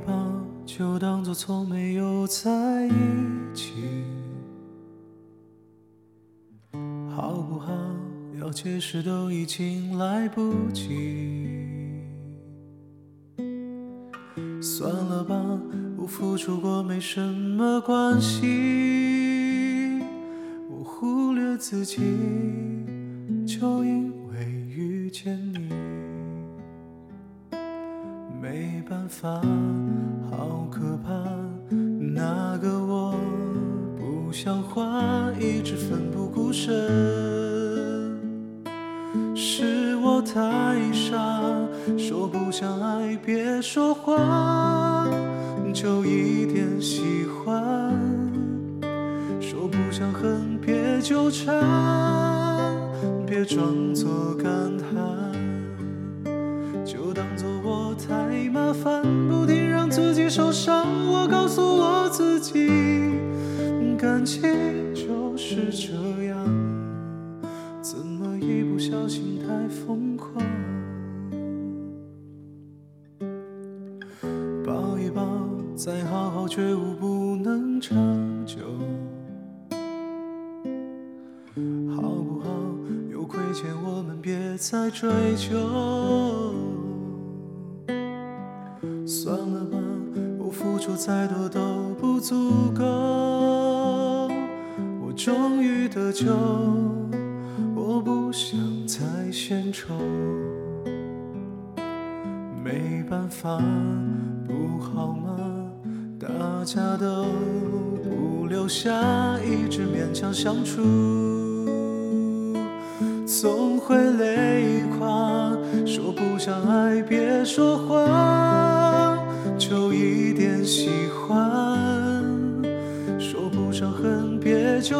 吧，就当作从没有在一起，好不好？要解释都已经来不及。算了吧，不付出过没什么关系。我忽略自己，就因为遇见你。没办法，好可怕，那个我不像话，一直奋不顾身。是我太傻，说不想爱别说谎，就一点喜欢；说不想恨别纠缠，别装作感叹，就当作我麻烦，不停让自己受伤。我告诉我自己，感情就是这样。怎么一不小心太疯狂？抱一抱，再好好觉悟不能长久，好不好？有亏欠我们别再追究。再多都不足够。我终于得救。我不想再献丑，没办法，不好吗？大家都不留下，一直勉强相处，总会累垮。说不想爱，别说谎，就一点喜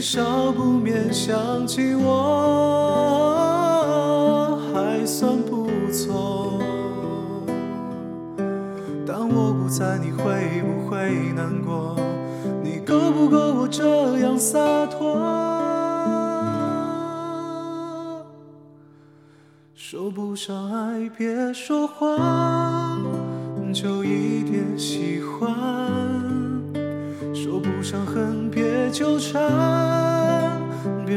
少不免想起我。还算不错，当我不在，你会不会难过？你够不够我这样洒脱？说不上爱，别说谎，就一点喜欢；说不上恨，别纠缠，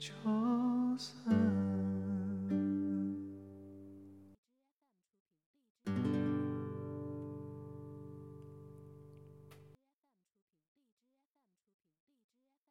저